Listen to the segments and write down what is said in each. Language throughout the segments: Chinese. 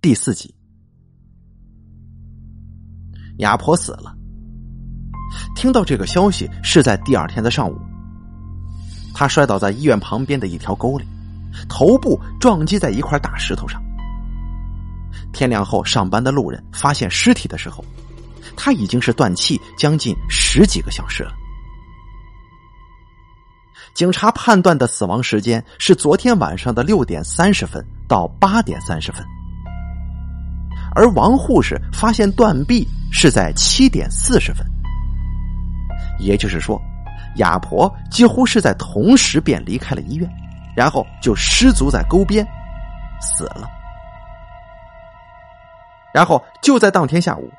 第四集。哑婆死了。听到这个消息是在第二天的上午，他摔倒在医院旁边的一条沟里，头部撞击在一块大石头上。天亮后，上班的路人发现尸体的时候，他已经是断气将近十几个小时了。警察判断的死亡时间是昨天晚上的六点三十分到八点三十分，而王护士发现断臂是在七点四十分。也就是说，哑婆几乎是在同时便离开了医院，然后就失足在沟边死了。然后就在当天下午，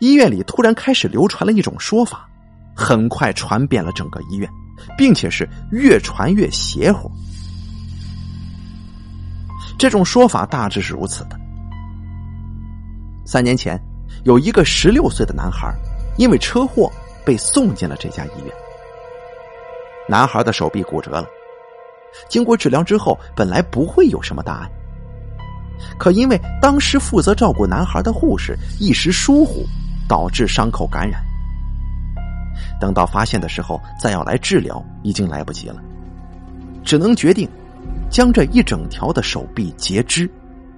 医院里突然开始流传了一种说法，很快传遍了整个医院，并且是越传越邪乎。这种说法大致是如此的：三年前，有一个十六岁的男孩，因为车祸。被送进了这家医院。男孩的手臂骨折了，经过治疗之后，本来不会有什么大碍。可因为当时负责照顾男孩的护士一时疏忽，导致伤口感染。等到发现的时候，再要来治疗，已经来不及了，只能决定将这一整条的手臂截肢，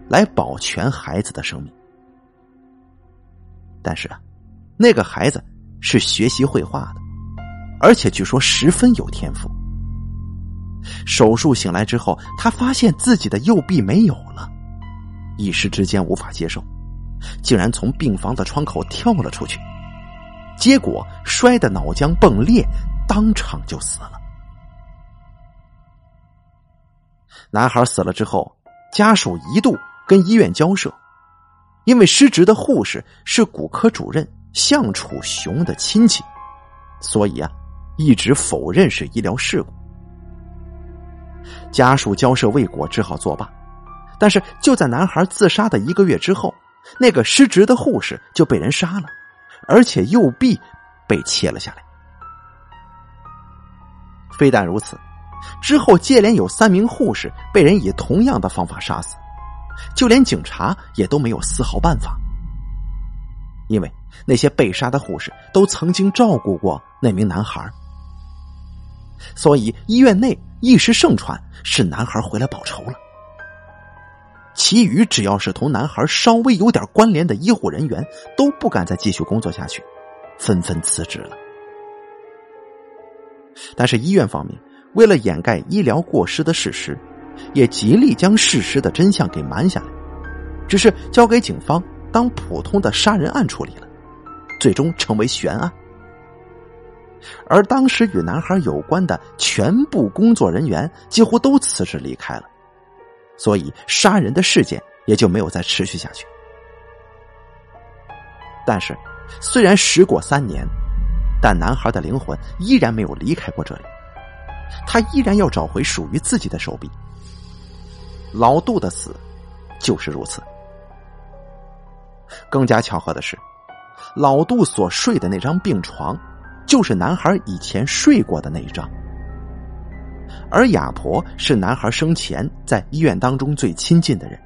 来保全孩子的生命。但是啊，那个孩子。是学习绘画的，而且据说十分有天赋。手术醒来之后，他发现自己的右臂没有了，一时之间无法接受，竟然从病房的窗口跳了出去，结果摔得脑浆迸裂，当场就死了。男孩死了之后，家属一度跟医院交涉，因为失职的护士是骨科主任。向楚雄的亲戚，所以啊，一直否认是医疗事故。家属交涉未果，只好作罢。但是就在男孩自杀的一个月之后，那个失职的护士就被人杀了，而且右臂被切了下来。非但如此，之后接连有三名护士被人以同样的方法杀死，就连警察也都没有丝毫办法。因为那些被杀的护士都曾经照顾过那名男孩，所以医院内一时盛传是男孩回来报仇了。其余只要是同男孩稍微有点关联的医护人员都不敢再继续工作下去，纷纷辞职了。但是医院方面为了掩盖医疗过失的事实，也极力将事实的真相给瞒下来，只是交给警方。当普通的杀人案处理了，最终成为悬案。而当时与男孩有关的全部工作人员几乎都辞职离开了，所以杀人的事件也就没有再持续下去。但是，虽然时过三年，但男孩的灵魂依然没有离开过这里，他依然要找回属于自己的手臂。老杜的死就是如此。更加巧合的是，老杜所睡的那张病床，就是男孩以前睡过的那一张。而哑婆是男孩生前在医院当中最亲近的人。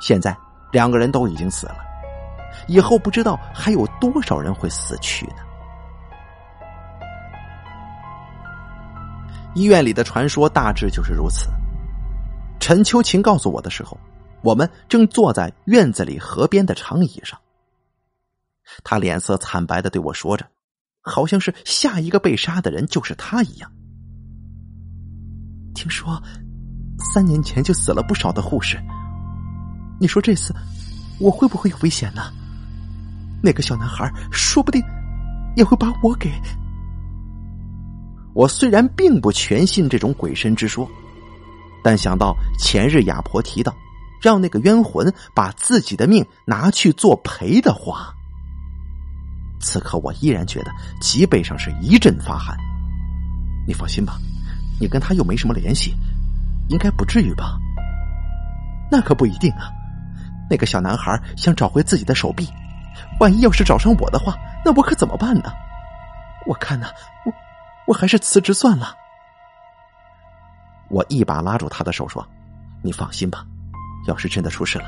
现在两个人都已经死了，以后不知道还有多少人会死去呢？医院里的传说大致就是如此。陈秋琴告诉我的时候。我们正坐在院子里河边的长椅上，他脸色惨白的对我说着，好像是下一个被杀的人就是他一样。听说三年前就死了不少的护士，你说这次我会不会有危险呢？那个小男孩说不定也会把我给……我虽然并不全信这种鬼神之说，但想到前日哑婆提到。让那个冤魂把自己的命拿去做赔的话，此刻我依然觉得脊背上是一阵发寒。你放心吧，你跟他又没什么联系，应该不至于吧？那可不一定啊。那个小男孩想找回自己的手臂，万一要是找上我的话，那我可怎么办呢？我看呢，我我还是辞职算了。我一把拉住他的手说：“你放心吧。”要是真的出事了，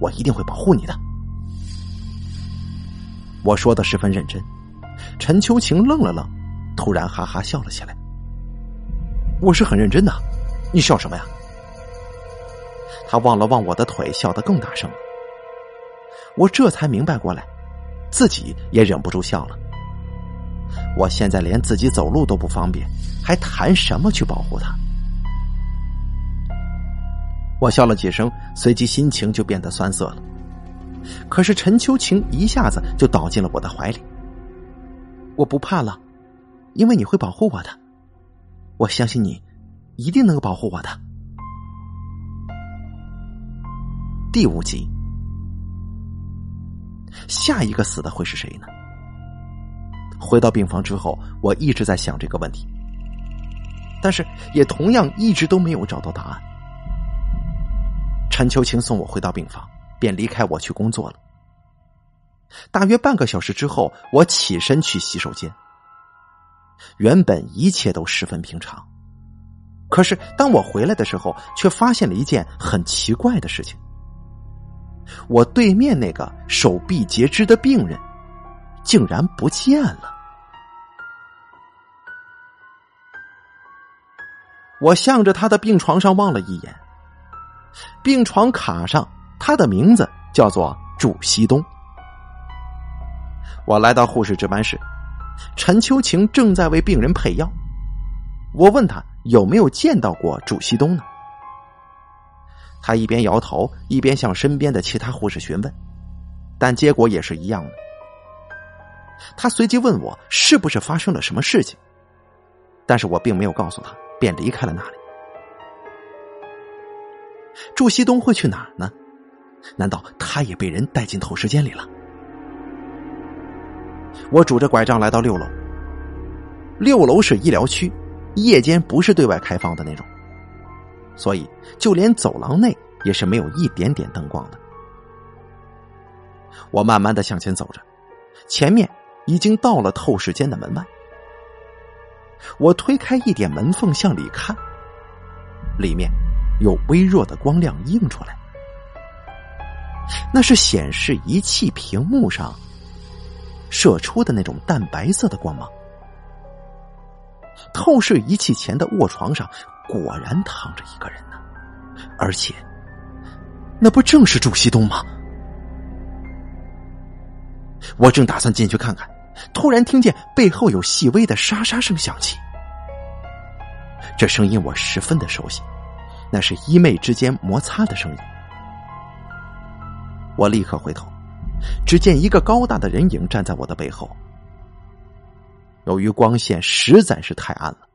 我一定会保护你的。我说的十分认真。陈秋晴愣了愣，突然哈哈笑了起来。我是很认真的，你笑什么呀？他望了望我的腿，笑得更大声了。我这才明白过来，自己也忍不住笑了。我现在连自己走路都不方便，还谈什么去保护他？我笑了几声，随即心情就变得酸涩了。可是陈秋晴一下子就倒进了我的怀里。我不怕了，因为你会保护我的。我相信你，一定能够保护我的。第五集，下一个死的会是谁呢？回到病房之后，我一直在想这个问题，但是也同样一直都没有找到答案。陈秋晴送我回到病房，便离开我去工作了。大约半个小时之后，我起身去洗手间。原本一切都十分平常，可是当我回来的时候，却发现了一件很奇怪的事情：我对面那个手臂截肢的病人。竟然不见了！我向着他的病床上望了一眼，病床卡上他的名字叫做祝西东。我来到护士值班室，陈秋晴正在为病人配药。我问他有没有见到过祝西东呢？他一边摇头，一边向身边的其他护士询问，但结果也是一样的。他随即问我是不是发生了什么事情，但是我并没有告诉他，便离开了那里。祝西东会去哪儿呢？难道他也被人带进透视间里了？我拄着拐杖来到六楼。六楼是医疗区，夜间不是对外开放的那种，所以就连走廊内也是没有一点点灯光的。我慢慢的向前走着，前面。已经到了透视间的门外，我推开一点门缝向里看，里面有微弱的光亮映出来，那是显示仪器屏幕上射出的那种淡白色的光芒。透视仪器前的卧床上果然躺着一个人呢，而且那不正是祝西东吗？我正打算进去看看，突然听见背后有细微的沙沙声响起。这声音我十分的熟悉，那是衣袂之间摩擦的声音。我立刻回头，只见一个高大的人影站在我的背后。由于光线实在是太暗了，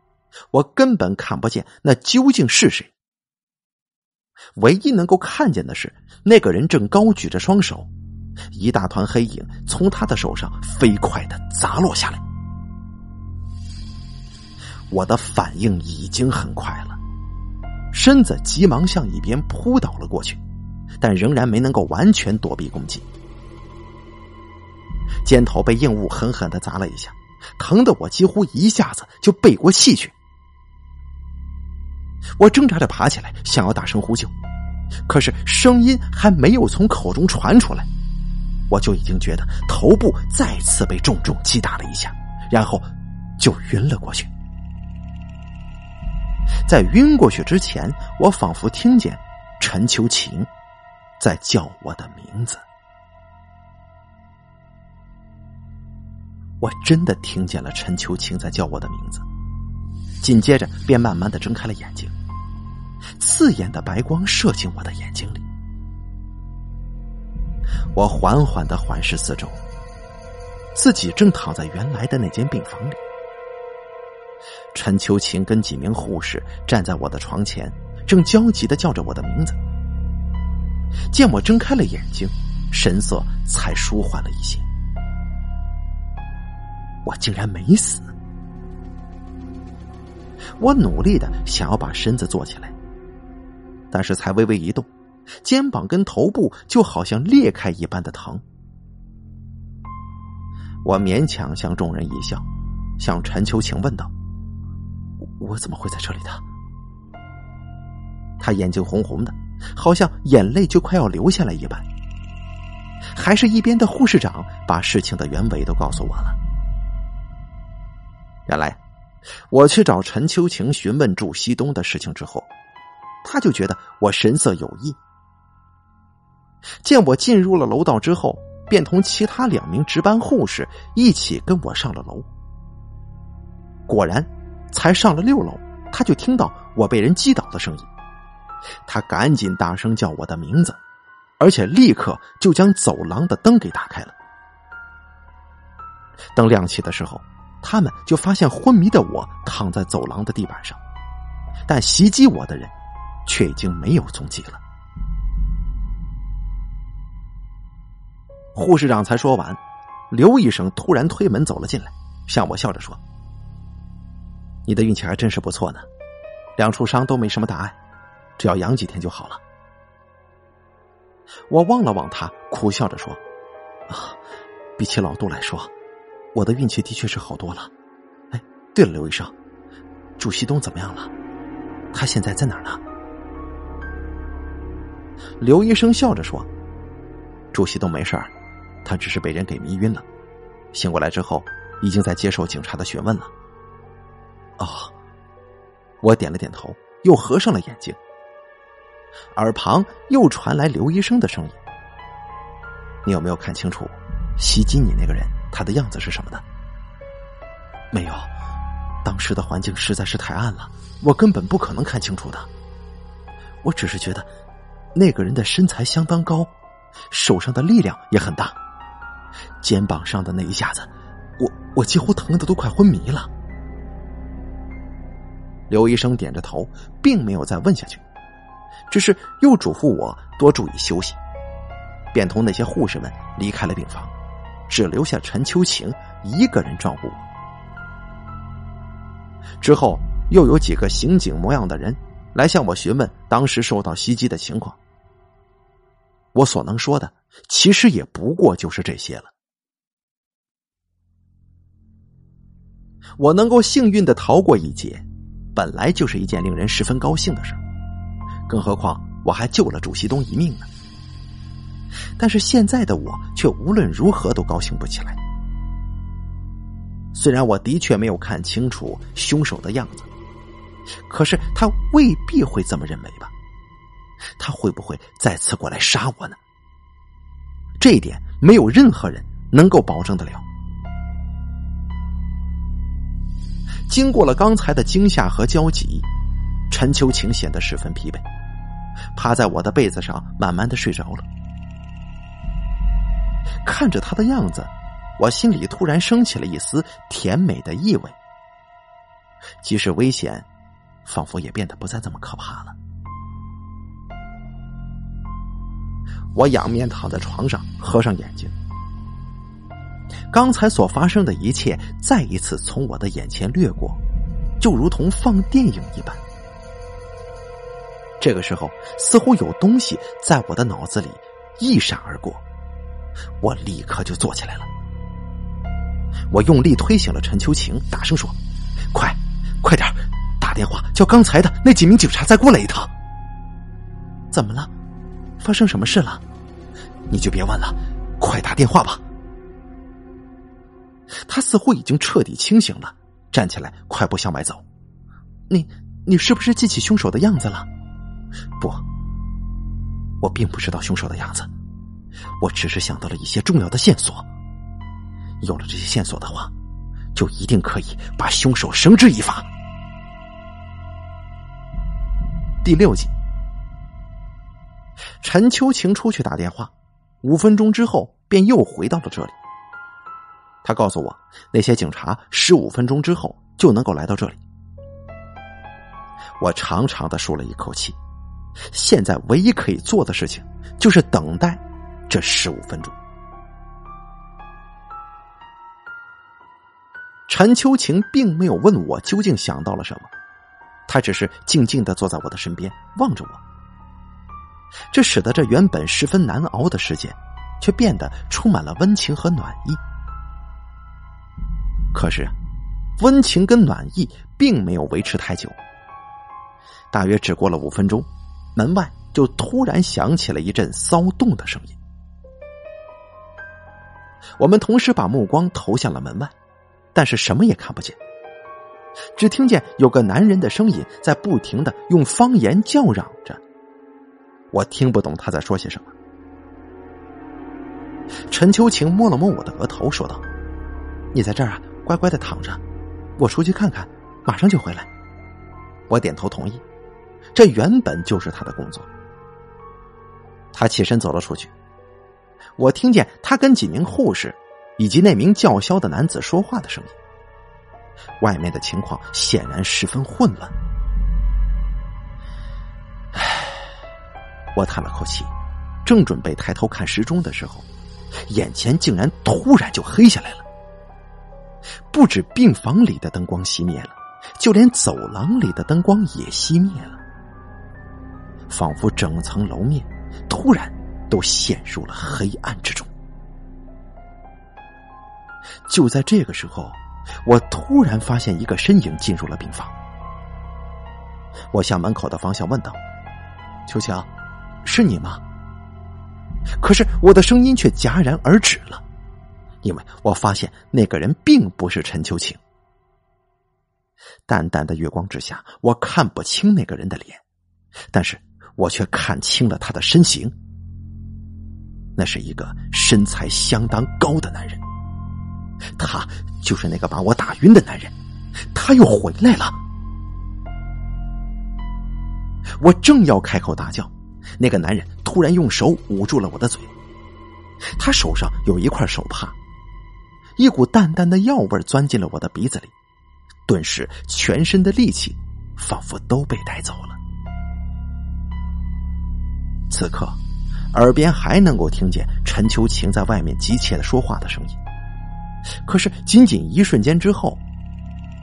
我根本看不见那究竟是谁。唯一能够看见的是，那个人正高举着双手。一大团黑影从他的手上飞快的砸落下来，我的反应已经很快了，身子急忙向一边扑倒了过去，但仍然没能够完全躲避攻击，肩头被硬物狠狠的砸了一下，疼得我几乎一下子就背过气去。我挣扎着爬起来，想要大声呼救，可是声音还没有从口中传出来。我就已经觉得头部再次被重重击打了一下，然后就晕了过去。在晕过去之前，我仿佛听见陈秋晴在叫我的名字。我真的听见了陈秋晴在叫我的名字，紧接着便慢慢的睁开了眼睛，刺眼的白光射进我的眼睛里。我缓缓的环视四周，自己正躺在原来的那间病房里。陈秋晴跟几名护士站在我的床前，正焦急的叫着我的名字。见我睁开了眼睛，神色才舒缓了一些。我竟然没死！我努力的想要把身子坐起来，但是才微微一动。肩膀跟头部就好像裂开一般的疼，我勉强向众人一笑，向陈秋晴问道：“我怎么会在这里的？”他眼睛红红的，好像眼泪就快要流下来一般，还是一边的护士长把事情的原委都告诉我了。原来，我去找陈秋晴询问祝西东的事情之后，他就觉得我神色有异。见我进入了楼道之后，便同其他两名值班护士一起跟我上了楼。果然，才上了六楼，他就听到我被人击倒的声音。他赶紧大声叫我的名字，而且立刻就将走廊的灯给打开了。灯亮起的时候，他们就发现昏迷的我躺在走廊的地板上，但袭击我的人却已经没有踪迹了。护士长才说完，刘医生突然推门走了进来，向我笑着说：“你的运气还真是不错呢，两处伤都没什么大碍。”只要养几天就好了。我望了望他，苦笑着说：“啊，比起老杜来说，我的运气的确是好多了。哎，对了，刘医生，祝西东怎么样了？他现在在哪儿呢？”刘医生笑着说：“祝西东没事，他只是被人给迷晕了。醒过来之后，已经在接受警察的询问了。”哦，我点了点头，又合上了眼睛。耳旁又传来刘医生的声音：“你有没有看清楚袭击你那个人他的样子是什么的？”“没有，当时的环境实在是太暗了，我根本不可能看清楚的。我只是觉得那个人的身材相当高，手上的力量也很大，肩膀上的那一下子，我我几乎疼的都快昏迷了。”刘医生点着头，并没有再问下去。只是又嘱咐我多注意休息，便同那些护士们离开了病房，只留下陈秋晴一个人照顾我。之后又有几个刑警模样的人来向我询问当时受到袭击的情况，我所能说的其实也不过就是这些了。我能够幸运的逃过一劫，本来就是一件令人十分高兴的事。更何况我还救了主席东一命呢。但是现在的我却无论如何都高兴不起来。虽然我的确没有看清楚凶手的样子，可是他未必会这么认为吧？他会不会再次过来杀我呢？这一点没有任何人能够保证得了。经过了刚才的惊吓和焦急。陈秋晴显得十分疲惫，趴在我的被子上，慢慢的睡着了。看着他的样子，我心里突然升起了一丝甜美的意味。即使危险，仿佛也变得不再这么可怕了。我仰面躺在床上，合上眼睛。刚才所发生的一切再一次从我的眼前掠过，就如同放电影一般。这个时候，似乎有东西在我的脑子里一闪而过，我立刻就坐起来了。我用力推醒了陈秋晴，大声说：“快，快点打电话叫刚才的那几名警察再过来一趟。”怎么了？发生什么事了？你就别问了，快打电话吧。他似乎已经彻底清醒了，站起来，快步向外走。你，你是不是记起凶手的样子了？不，我并不知道凶手的样子，我只是想到了一些重要的线索。有了这些线索的话，就一定可以把凶手绳之以法。第六集，陈秋晴出去打电话，五分钟之后便又回到了这里。他告诉我，那些警察十五分钟之后就能够来到这里。我长长的舒了一口气。现在唯一可以做的事情，就是等待这十五分钟。陈秋晴并没有问我究竟想到了什么，他只是静静的坐在我的身边，望着我。这使得这原本十分难熬的时间，却变得充满了温情和暖意。可是，温情跟暖意并没有维持太久，大约只过了五分钟。门外就突然响起了一阵骚动的声音。我们同时把目光投向了门外，但是什么也看不见，只听见有个男人的声音在不停的用方言叫嚷着。我听不懂他在说些什么。陈秋晴摸了摸我的额头，说道：“你在这儿啊，乖乖的躺着，我出去看看，马上就回来。”我点头同意，这原本就是他的工作。他起身走了出去，我听见他跟几名护士以及那名叫嚣的男子说话的声音。外面的情况显然十分混乱。唉，我叹了口气，正准备抬头看时钟的时候，眼前竟然突然就黑下来了。不止病房里的灯光熄灭了。就连走廊里的灯光也熄灭了，仿佛整层楼面突然都陷入了黑暗之中。就在这个时候，我突然发现一个身影进入了病房。我向门口的方向问道：“秋晴，是你吗？”可是我的声音却戛然而止了，因为我发现那个人并不是陈秋晴。淡淡的月光之下，我看不清那个人的脸，但是我却看清了他的身形。那是一个身材相当高的男人，他就是那个把我打晕的男人，他又回来了。我正要开口大叫，那个男人突然用手捂住了我的嘴，他手上有一块手帕，一股淡淡的药味钻进了我的鼻子里。顿时，全身的力气仿佛都被带走了。此刻，耳边还能够听见陈秋晴在外面急切的说话的声音。可是，仅仅一瞬间之后，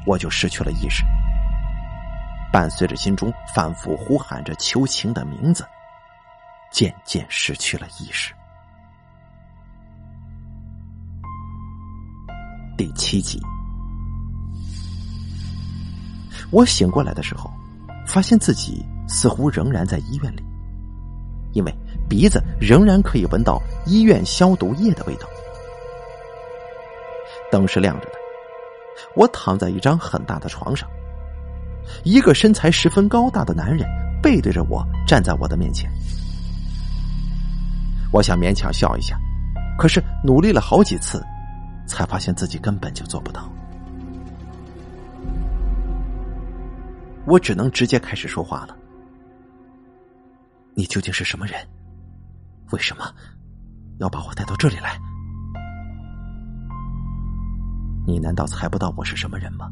我就失去了意识，伴随着心中反复呼喊着秋晴的名字，渐渐失去了意识。第七集。我醒过来的时候，发现自己似乎仍然在医院里，因为鼻子仍然可以闻到医院消毒液的味道。灯是亮着的，我躺在一张很大的床上，一个身材十分高大的男人背对着我站在我的面前。我想勉强笑一下，可是努力了好几次，才发现自己根本就做不到。我只能直接开始说话了。你究竟是什么人？为什么要把我带到这里来？你难道猜不到我是什么人吗？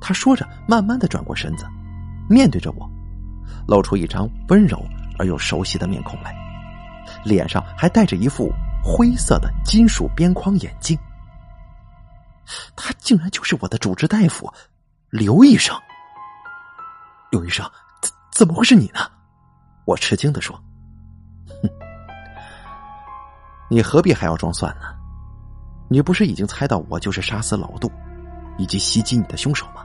他说着，慢慢的转过身子，面对着我，露出一张温柔而又熟悉的面孔来，脸上还带着一副灰色的金属边框眼镜。他竟然就是我的主治大夫。刘医生，刘医生，怎怎么会是你呢？我吃惊的说：“哼，你何必还要装蒜呢？你不是已经猜到我就是杀死老杜以及袭击你的凶手吗？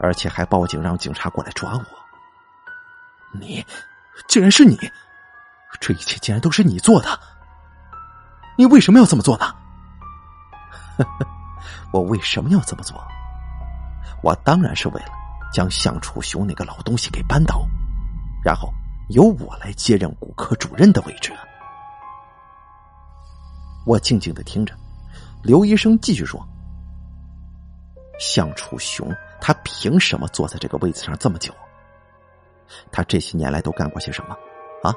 而且还报警让警察过来抓我。你，竟然是你！这一切竟然都是你做的！你为什么要这么做呢？我为什么要这么做？”我当然是为了将向楚雄那个老东西给扳倒，然后由我来接任骨科主任的位置。我静静的听着，刘医生继续说：“向楚雄，他凭什么坐在这个位子上这么久？他这些年来都干过些什么？啊？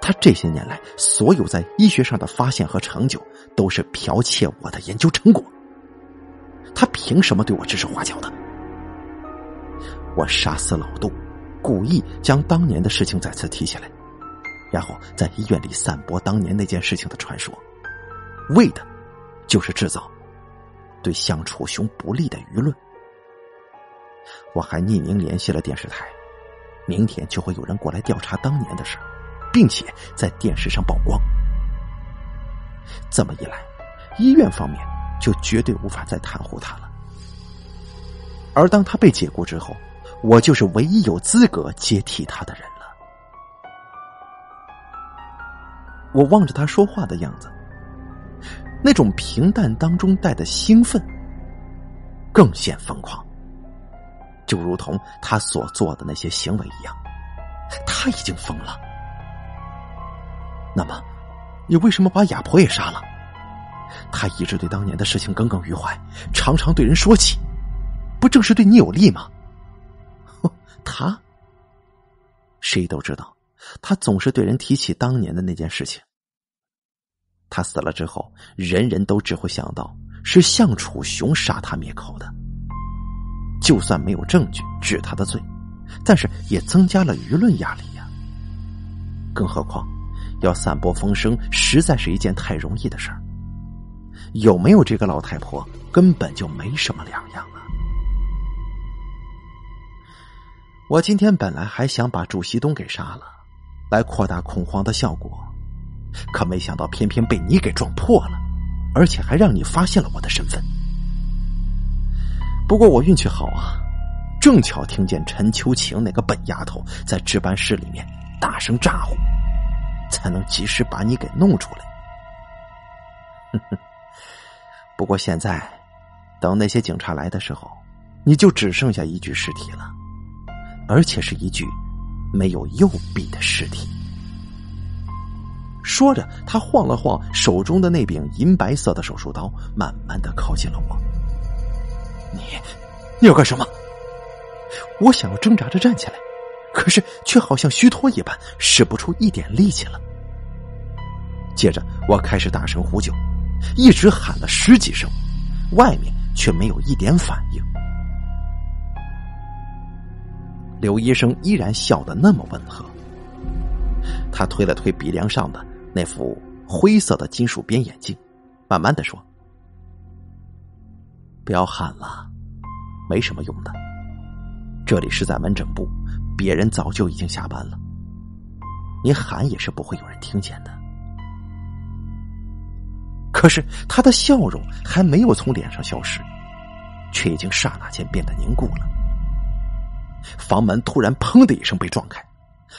他这些年来所有在医学上的发现和成就，都是剽窃我的研究成果。他凭什么对我指手画脚的？”我杀死老杜，故意将当年的事情再次提起来，然后在医院里散播当年那件事情的传说，为的，就是制造对向楚雄不利的舆论。我还匿名联系了电视台，明天就会有人过来调查当年的事并且在电视上曝光。这么一来，医院方面就绝对无法再袒护他了。而当他被解雇之后，我就是唯一有资格接替他的人了。我望着他说话的样子，那种平淡当中带的兴奋更显疯狂，就如同他所做的那些行为一样，他已经疯了。那么，你为什么把哑婆也杀了？他一直对当年的事情耿耿于怀，常常对人说起，不正是对你有利吗？他，谁都知道，他总是对人提起当年的那件事情。他死了之后，人人都只会想到是向楚雄杀他灭口的。就算没有证据治他的罪，但是也增加了舆论压力呀。更何况，要散播风声，实在是一件太容易的事儿。有没有这个老太婆，根本就没什么两样啊！我今天本来还想把祝西东给杀了，来扩大恐慌的效果，可没想到偏偏被你给撞破了，而且还让你发现了我的身份。不过我运气好啊，正巧听见陈秋晴那个笨丫头在值班室里面大声咋呼，才能及时把你给弄出来。不过现在，等那些警察来的时候，你就只剩下一具尸体了，而且是一具没有右臂的尸体。说着，他晃了晃手中的那柄银白色的手术刀，慢慢的靠近了我。你，你要干什么？我想要挣扎着站起来，可是却好像虚脱一般，使不出一点力气了。接着，我开始大声呼救。一直喊了十几声，外面却没有一点反应。刘医生依然笑得那么温和。他推了推鼻梁上的那副灰色的金属边眼镜，慢慢的说：“不要喊了，没什么用的。这里是在门诊部，别人早就已经下班了。你喊也是不会有人听见的。”可是他的笑容还没有从脸上消失，却已经刹那间变得凝固了。房门突然“砰”的一声被撞开，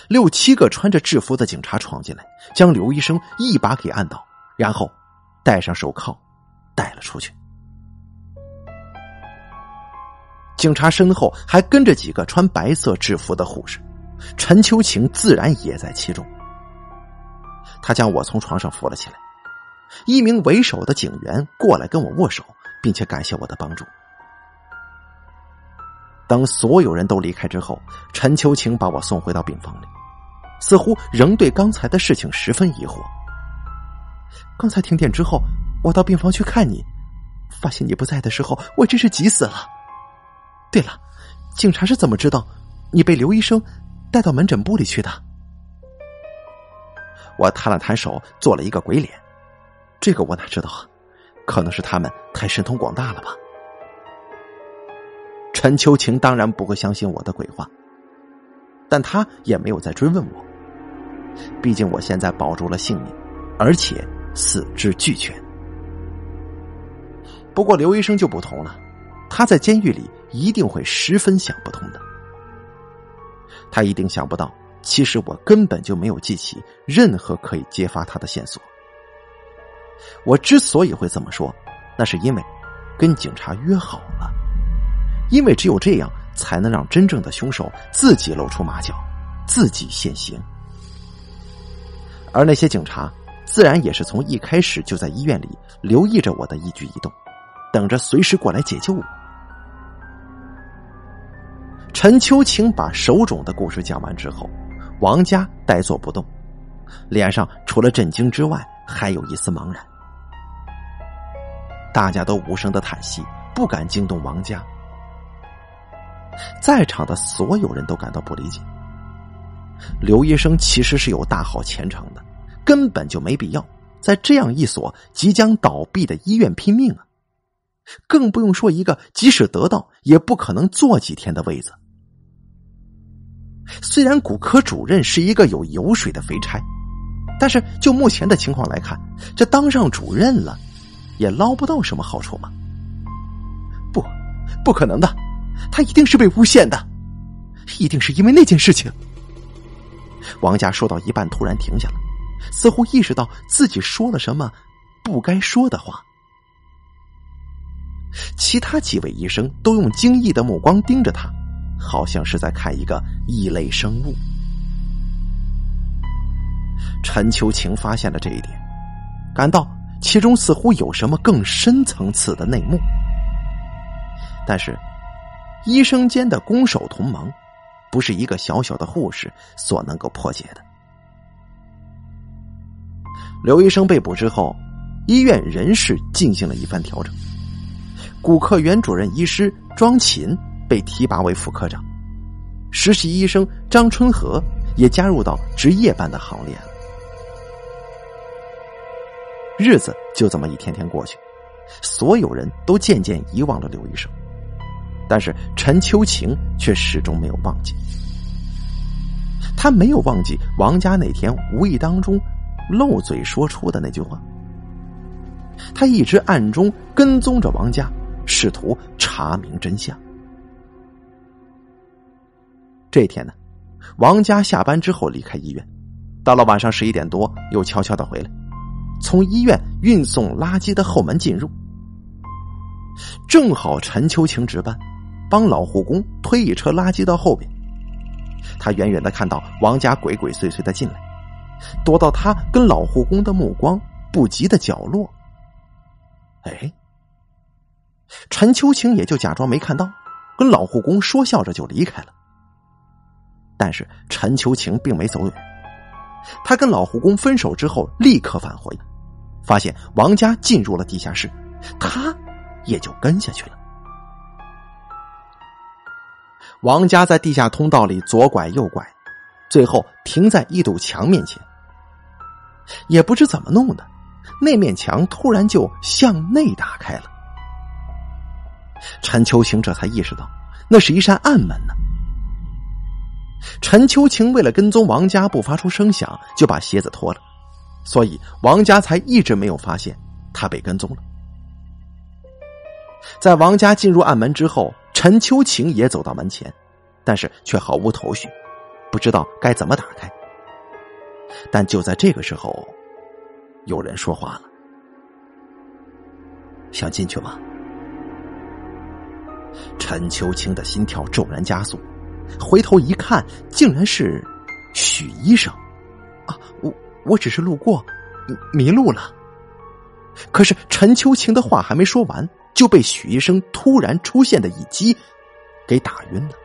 六七个穿着制服的警察闯进来，将刘医生一把给按倒，然后戴上手铐带了出去。警察身后还跟着几个穿白色制服的护士，陈秋晴自然也在其中。他将我从床上扶了起来。一名为首的警员过来跟我握手，并且感谢我的帮助。等所有人都离开之后，陈秋晴把我送回到病房里，似乎仍对刚才的事情十分疑惑。刚才停电之后，我到病房去看你，发现你不在的时候，我真是急死了。对了，警察是怎么知道你被刘医生带到门诊部里去的？我摊了摊手，做了一个鬼脸。这个我哪知道啊？可能是他们太神通广大了吧。陈秋晴当然不会相信我的鬼话，但他也没有再追问我。毕竟我现在保住了性命，而且四肢俱全。不过刘医生就不同了，他在监狱里一定会十分想不通的。他一定想不到，其实我根本就没有记起任何可以揭发他的线索。我之所以会这么说，那是因为跟警察约好了，因为只有这样才能让真正的凶手自己露出马脚，自己现形。而那些警察自然也是从一开始就在医院里留意着我的一举一动，等着随时过来解救我。陈秋晴把手冢的故事讲完之后，王家呆坐不动，脸上除了震惊之外，还有一丝茫然。大家都无声的叹息，不敢惊动王家。在场的所有人都感到不理解。刘医生其实是有大好前程的，根本就没必要在这样一所即将倒闭的医院拼命啊！更不用说一个即使得到也不可能坐几天的位子。虽然骨科主任是一个有油水的肥差，但是就目前的情况来看，这当上主任了。也捞不到什么好处吗？不，不可能的，他一定是被诬陷的，一定是因为那件事情。王家说到一半突然停下了，似乎意识到自己说了什么不该说的话。其他几位医生都用惊异的目光盯着他，好像是在看一个异类生物。陈秋晴发现了这一点，感到其中似乎有什么更深层次的内幕。但是，医生间的攻守同盟，不是一个小小的护士所能够破解的。刘医生被捕之后，医院人事进行了一番调整。骨科原主任医师庄琴被提拔为副科长，实习医生张春和也加入到值夜班的行列了。日子就这么一天天过去，所有人都渐渐遗忘了刘医生，但是陈秋晴却始终没有忘记。他没有忘记王家那天无意当中漏嘴说出的那句话，他一直暗中跟踪着王家。试图查明真相。这天呢，王家下班之后离开医院，到了晚上十一点多，又悄悄的回来，从医院运送垃圾的后门进入。正好陈秋晴值班，帮老护工推一车垃圾到后边。他远远的看到王家鬼鬼祟祟的进来，躲到他跟老护工的目光不及的角落。哎。陈秋晴也就假装没看到，跟老护工说笑着就离开了。但是陈秋晴并没走远，他跟老护工分手之后立刻返回，发现王家进入了地下室，他也就跟下去了。王家在地下通道里左拐右拐，最后停在一堵墙面前。也不知怎么弄的，那面墙突然就向内打开了。陈秋晴这才意识到，那是一扇暗门呢。陈秋晴为了跟踪王家不发出声响，就把鞋子脱了，所以王家才一直没有发现他被跟踪了。在王家进入暗门之后，陈秋晴也走到门前，但是却毫无头绪，不知道该怎么打开。但就在这个时候，有人说话了：“想进去吗？”陈秋青的心跳骤然加速，回头一看，竟然是许医生。啊，我我只是路过，迷路了。可是陈秋晴的话还没说完，就被许医生突然出现的一击给打晕了。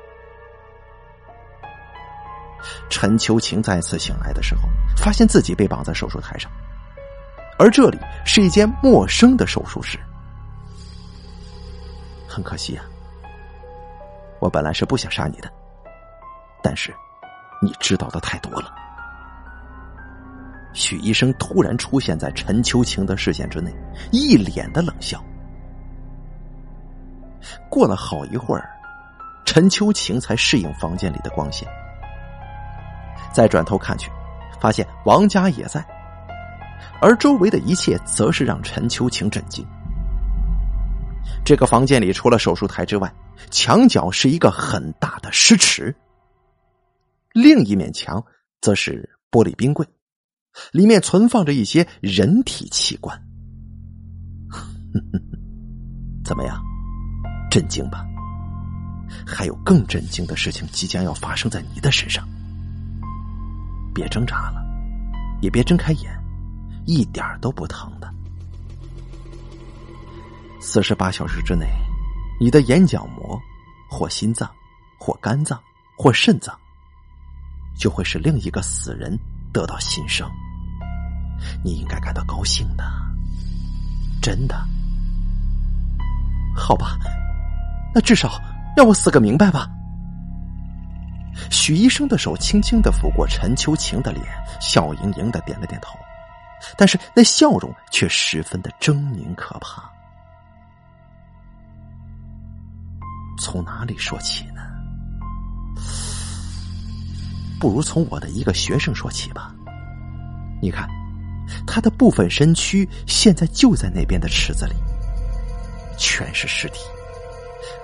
陈秋晴再次醒来的时候，发现自己被绑在手术台上，而这里是一间陌生的手术室。很可惜啊。我本来是不想杀你的，但是你知道的太多了。许医生突然出现在陈秋晴的视线之内，一脸的冷笑。过了好一会儿，陈秋晴才适应房间里的光线，再转头看去，发现王家也在，而周围的一切则是让陈秋晴震惊。这个房间里除了手术台之外，墙角是一个很大的尸池，另一面墙则是玻璃冰柜，里面存放着一些人体器官。怎么样，震惊吧？还有更震惊的事情即将要发生在你的身上。别挣扎了，也别睁开眼，一点都不疼的。四十八小时之内。你的眼角膜，或心脏，或肝脏，或肾脏，就会使另一个死人得到新生。你应该感到高兴的，真的。好吧，那至少让我死个明白吧。许医生的手轻轻的抚过陈秋晴的脸，笑盈盈的点了点头，但是那笑容却十分的狰狞可怕。从哪里说起呢？不如从我的一个学生说起吧。你看，他的部分身躯现在就在那边的池子里，全是尸体，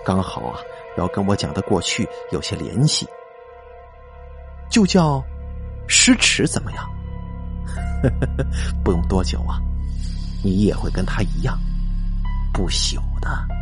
刚好啊，要跟我讲的过去有些联系，就叫尸池怎么样？不用多久啊，你也会跟他一样不朽的。